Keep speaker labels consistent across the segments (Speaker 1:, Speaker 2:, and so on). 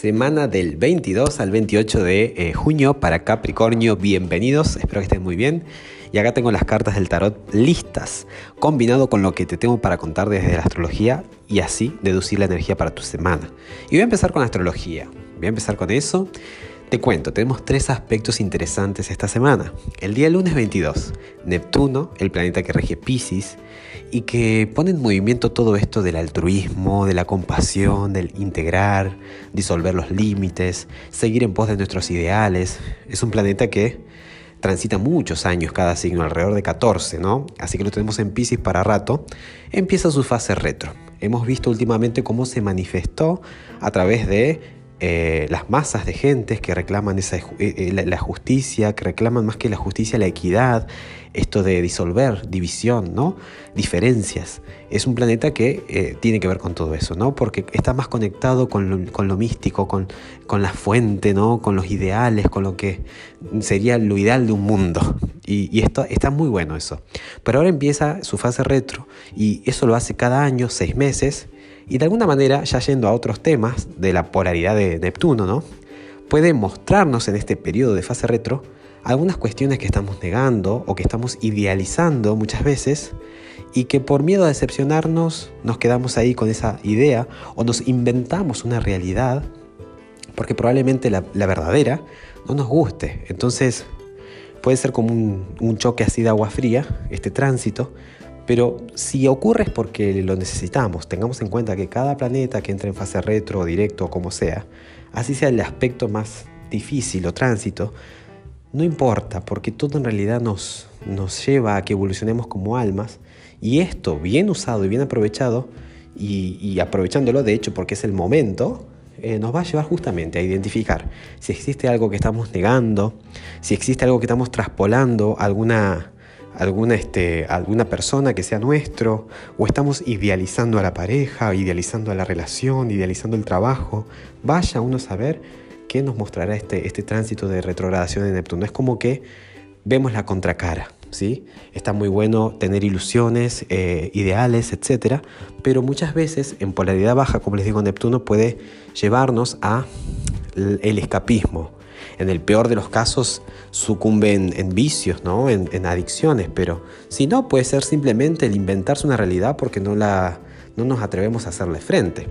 Speaker 1: Semana del 22 al 28 de eh, junio para Capricornio. Bienvenidos, espero que estén muy bien. Y acá tengo las cartas del tarot listas, combinado con lo que te tengo para contar desde la astrología y así deducir la energía para tu semana. Y voy a empezar con la astrología. Voy a empezar con eso. Te cuento, tenemos tres aspectos interesantes esta semana. El día lunes 22, Neptuno, el planeta que rige Pisces, y que pone en movimiento todo esto del altruismo, de la compasión, del integrar, disolver los límites, seguir en pos de nuestros ideales. Es un planeta que transita muchos años cada signo, alrededor de 14, ¿no? Así que lo tenemos en Pisces para rato. Empieza su fase retro. Hemos visto últimamente cómo se manifestó a través de eh, las masas de gentes que reclaman esa, eh, eh, la, justicia, que reclaman más que la justicia la equidad, esto de disolver, división, ¿no? diferencias. Es un planeta que tiene que ver con todo eso, ¿no? porque está más conectado con lo, místico, con, con, la fuente, ¿no? con los ideales, con lo que sería lo ideal de un mundo. Y, y esto, está muy bueno eso. Pero ahora empieza su fase retro y eso lo hace cada año, seis meses y de alguna manera, ya yendo a otros temas de la polaridad de Neptuno, ¿no? puede mostrarnos en este periodo de fase retro algunas cuestiones que estamos negando o que estamos idealizando muchas veces y que por miedo a decepcionarnos nos quedamos ahí con esa idea o nos inventamos una realidad porque probablemente la, verdadera no nos guste. Entonces puede ser como un, un choque así de agua fría, este tránsito, pero si ocurre es porque lo necesitamos. Tengamos en cuenta que cada planeta que entra en fase retro directo como sea, así sea el aspecto más difícil o tránsito, no importa, porque todo en realidad nos, nos lleva a que evolucionemos como almas. Y esto, bien usado y bien aprovechado, y, aprovechándolo de hecho porque es el momento, eh, nos va a llevar justamente a identificar si existe algo que estamos negando, si existe algo que estamos traspolando, alguna alguna, este, alguna persona que sea nuestro, o estamos idealizando a la pareja, idealizando a la relación, idealizando el trabajo. Vaya uno a saber qué nos mostrará este, este tránsito de retrogradación de Neptuno. Es como que vemos la contracara. ¿Sí? Está muy bueno tener ilusiones, eh, ideales, etc. Pero muchas veces en polaridad baja, como les digo, Neptuno puede llevarnos a el escapismo, en el peor de los casos sucumben en vicios, ¿no? en, adicciones, pero si no, puede ser simplemente el inventarse una realidad porque no, la, no nos atrevemos a hacerle frente.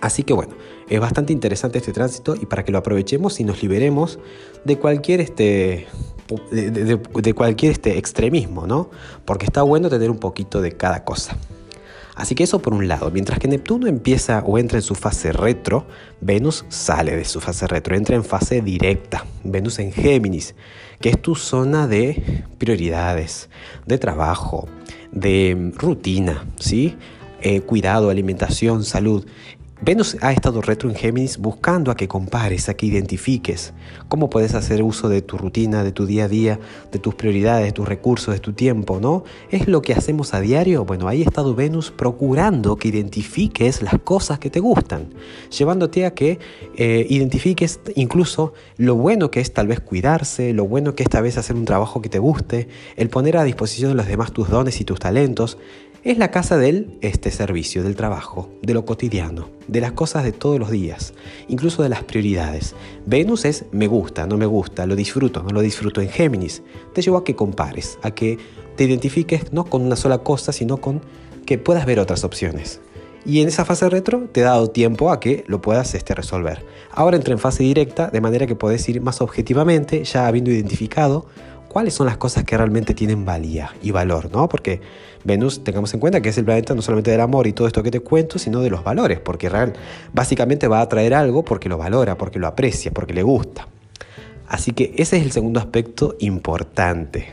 Speaker 1: Así que bueno, es bastante interesante este tránsito y para que lo aprovechemos y nos liberemos de cualquier este, de, cualquier este extremismo, ¿no? Porque está bueno tener un poquito de cada cosa. Así que eso por un lado, mientras que Neptuno empieza o entra en su fase retro, Venus sale de su fase retro, entra en fase directa, Venus en Géminis, que es tu zona de prioridades, de trabajo, de rutina, ¿sí? Eh, cuidado, alimentación, salud. Venus ha estado retro en Géminis buscando a que compares, a que identifiques cómo puedes hacer uso de tu rutina, de tu día a día, de tus prioridades, de tus recursos, de tu tiempo, ¿no? ¿Es lo que hacemos a diario? Bueno, ahí ha estado Venus procurando que identifiques las cosas que te gustan, llevándote a que eh, identifiques incluso lo bueno que es tal vez cuidarse, lo bueno que es tal vez hacer un trabajo que te guste, el poner a disposición de los demás tus dones y tus talentos, es la casa del este servicio, del trabajo, de lo cotidiano, de las cosas de todos los días, incluso de las prioridades. Venus es me gusta, no me gusta, lo disfruto, no lo disfruto en Géminis. Te llevo a que compares, a que te identifiques no con una sola cosa, sino con que puedas ver otras opciones. Y en esa fase retro te ha dado tiempo a que lo puedas este, resolver. Ahora entra en fase directa, de manera que puedes ir más objetivamente, ya habiendo identificado cuáles son las cosas que realmente tienen valía y valor, ¿no? Porque Venus, tengamos en cuenta que es el planeta no solamente del amor y todo esto que te cuento, sino de los valores, porque real, básicamente va a traer algo porque lo valora, porque lo aprecia, porque le gusta. Así que ese es el segundo aspecto importante.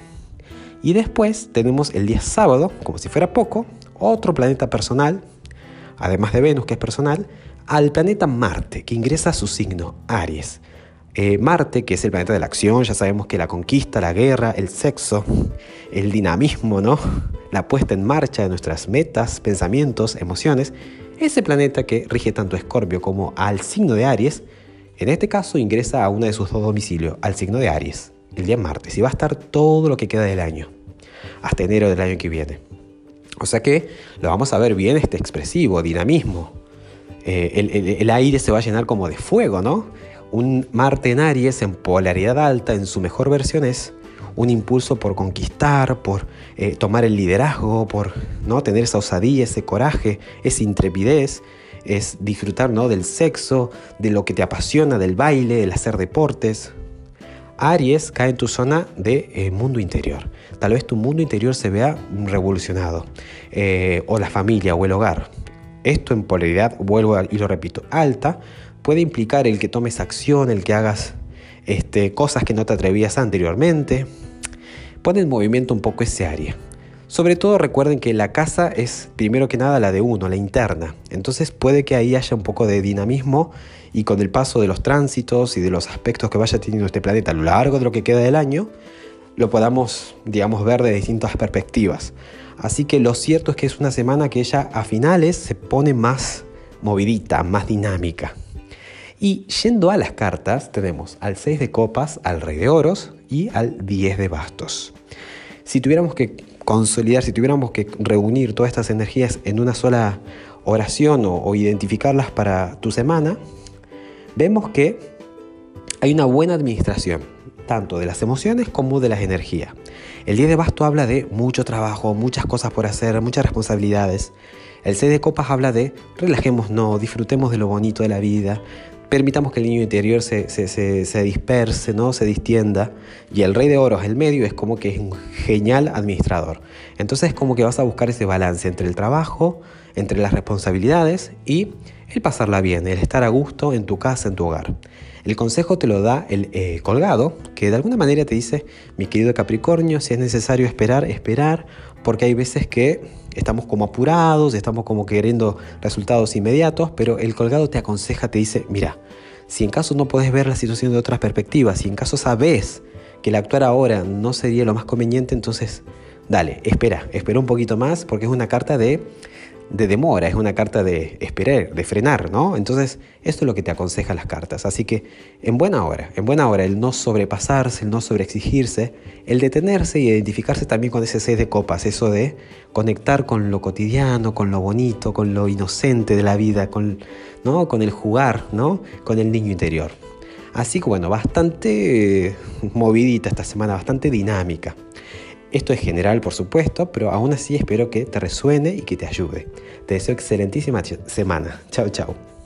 Speaker 1: Y después tenemos el día sábado, como si fuera poco, otro planeta personal, además de Venus, que es personal, al planeta Marte, que ingresa a su signo, Aries. Eh, Marte, que es el planeta de la acción, ya sabemos que la conquista, la guerra, el sexo, el dinamismo, ¿no? La puesta en marcha de nuestras metas, pensamientos, emociones, ese planeta que rige tanto a Escorpio como al signo de Aries, en este caso ingresa a uno de sus dos domicilios, al signo de Aries, el día martes, y va a estar todo lo que queda del año, hasta enero del año que viene. O sea que lo vamos a ver bien este expresivo, dinamismo, eh, el, aire se va a llenar como de fuego, ¿no? Un Marte en Aries en polaridad alta, en su mejor versión, es un impulso por conquistar, por eh, tomar el liderazgo, por ¿no? tener esa osadía, ese coraje, esa intrepidez, es disfrutar ¿no? del sexo, de lo que te apasiona, del baile, el hacer deportes. Aries cae en tu zona de eh, mundo interior. Tal vez tu mundo interior se vea revolucionado, o la familia o el hogar. Esto en polaridad, vuelvo y lo repito, alta, puede implicar el que tomes acción, el que hagas este, cosas que no te atrevías anteriormente. Pone en movimiento un poco ese área. Sobre todo recuerden que la casa es primero que nada la de uno, la interna. Entonces puede que ahí haya un poco de dinamismo y con el paso de los tránsitos y de los aspectos que vaya teniendo este planeta a lo largo de lo que queda del año, lo podamos, digamos, ver de distintas perspectivas. Así que lo cierto es que es una semana que ella a finales se pone más movidita, más dinámica. Y yendo a las cartas, tenemos al 6 de copas, al rey de oros y al 10 de bastos. Si tuviéramos que consolidar, si tuviéramos que reunir todas estas energías en una sola oración o, identificarlas para tu semana, vemos que hay una buena administración, tanto de las emociones como de las energías. El 10 de basto habla de mucho trabajo, muchas cosas por hacer, muchas responsabilidades. El 6 de copas habla de relajémonos, disfrutemos de lo bonito de la vida, permitamos que el niño interior se, se, disperse, ¿no? se distienda. Y el rey de oros, el medio, es como que es un genial administrador. Entonces es como que vas a buscar ese balance entre el trabajo, entre las responsabilidades y el pasarla bien, el estar a gusto en tu casa, en tu hogar. El consejo te lo da el eh, colgado, que de alguna manera te dice, mi querido Capricornio, si es necesario esperar, esperar, porque hay veces que estamos como apurados, estamos como queriendo resultados inmediatos, pero el colgado te aconseja, te dice, mira, si en caso no puedes ver la situación de otras perspectivas, si en caso sabes que el actuar ahora no sería lo más conveniente, entonces dale, espera, espera un poquito más, porque es una carta de de demora, es una carta de esperar, de frenar, ¿no? Entonces, esto es lo que te aconseja las cartas. Así que, en buena hora, en buena hora, el no sobrepasarse, el no sobreexigirse, el detenerse y identificarse también con ese seis de copas, eso de conectar con lo cotidiano, con lo bonito, con lo inocente de la vida, con, ¿no? con el jugar, ¿no? Con el niño interior. Así que, bueno, bastante movidita esta semana, bastante dinámica. Esto es general, por supuesto, pero aún así espero que te resuene y que te ayude. Te deseo excelentísima semana. Chao, chao.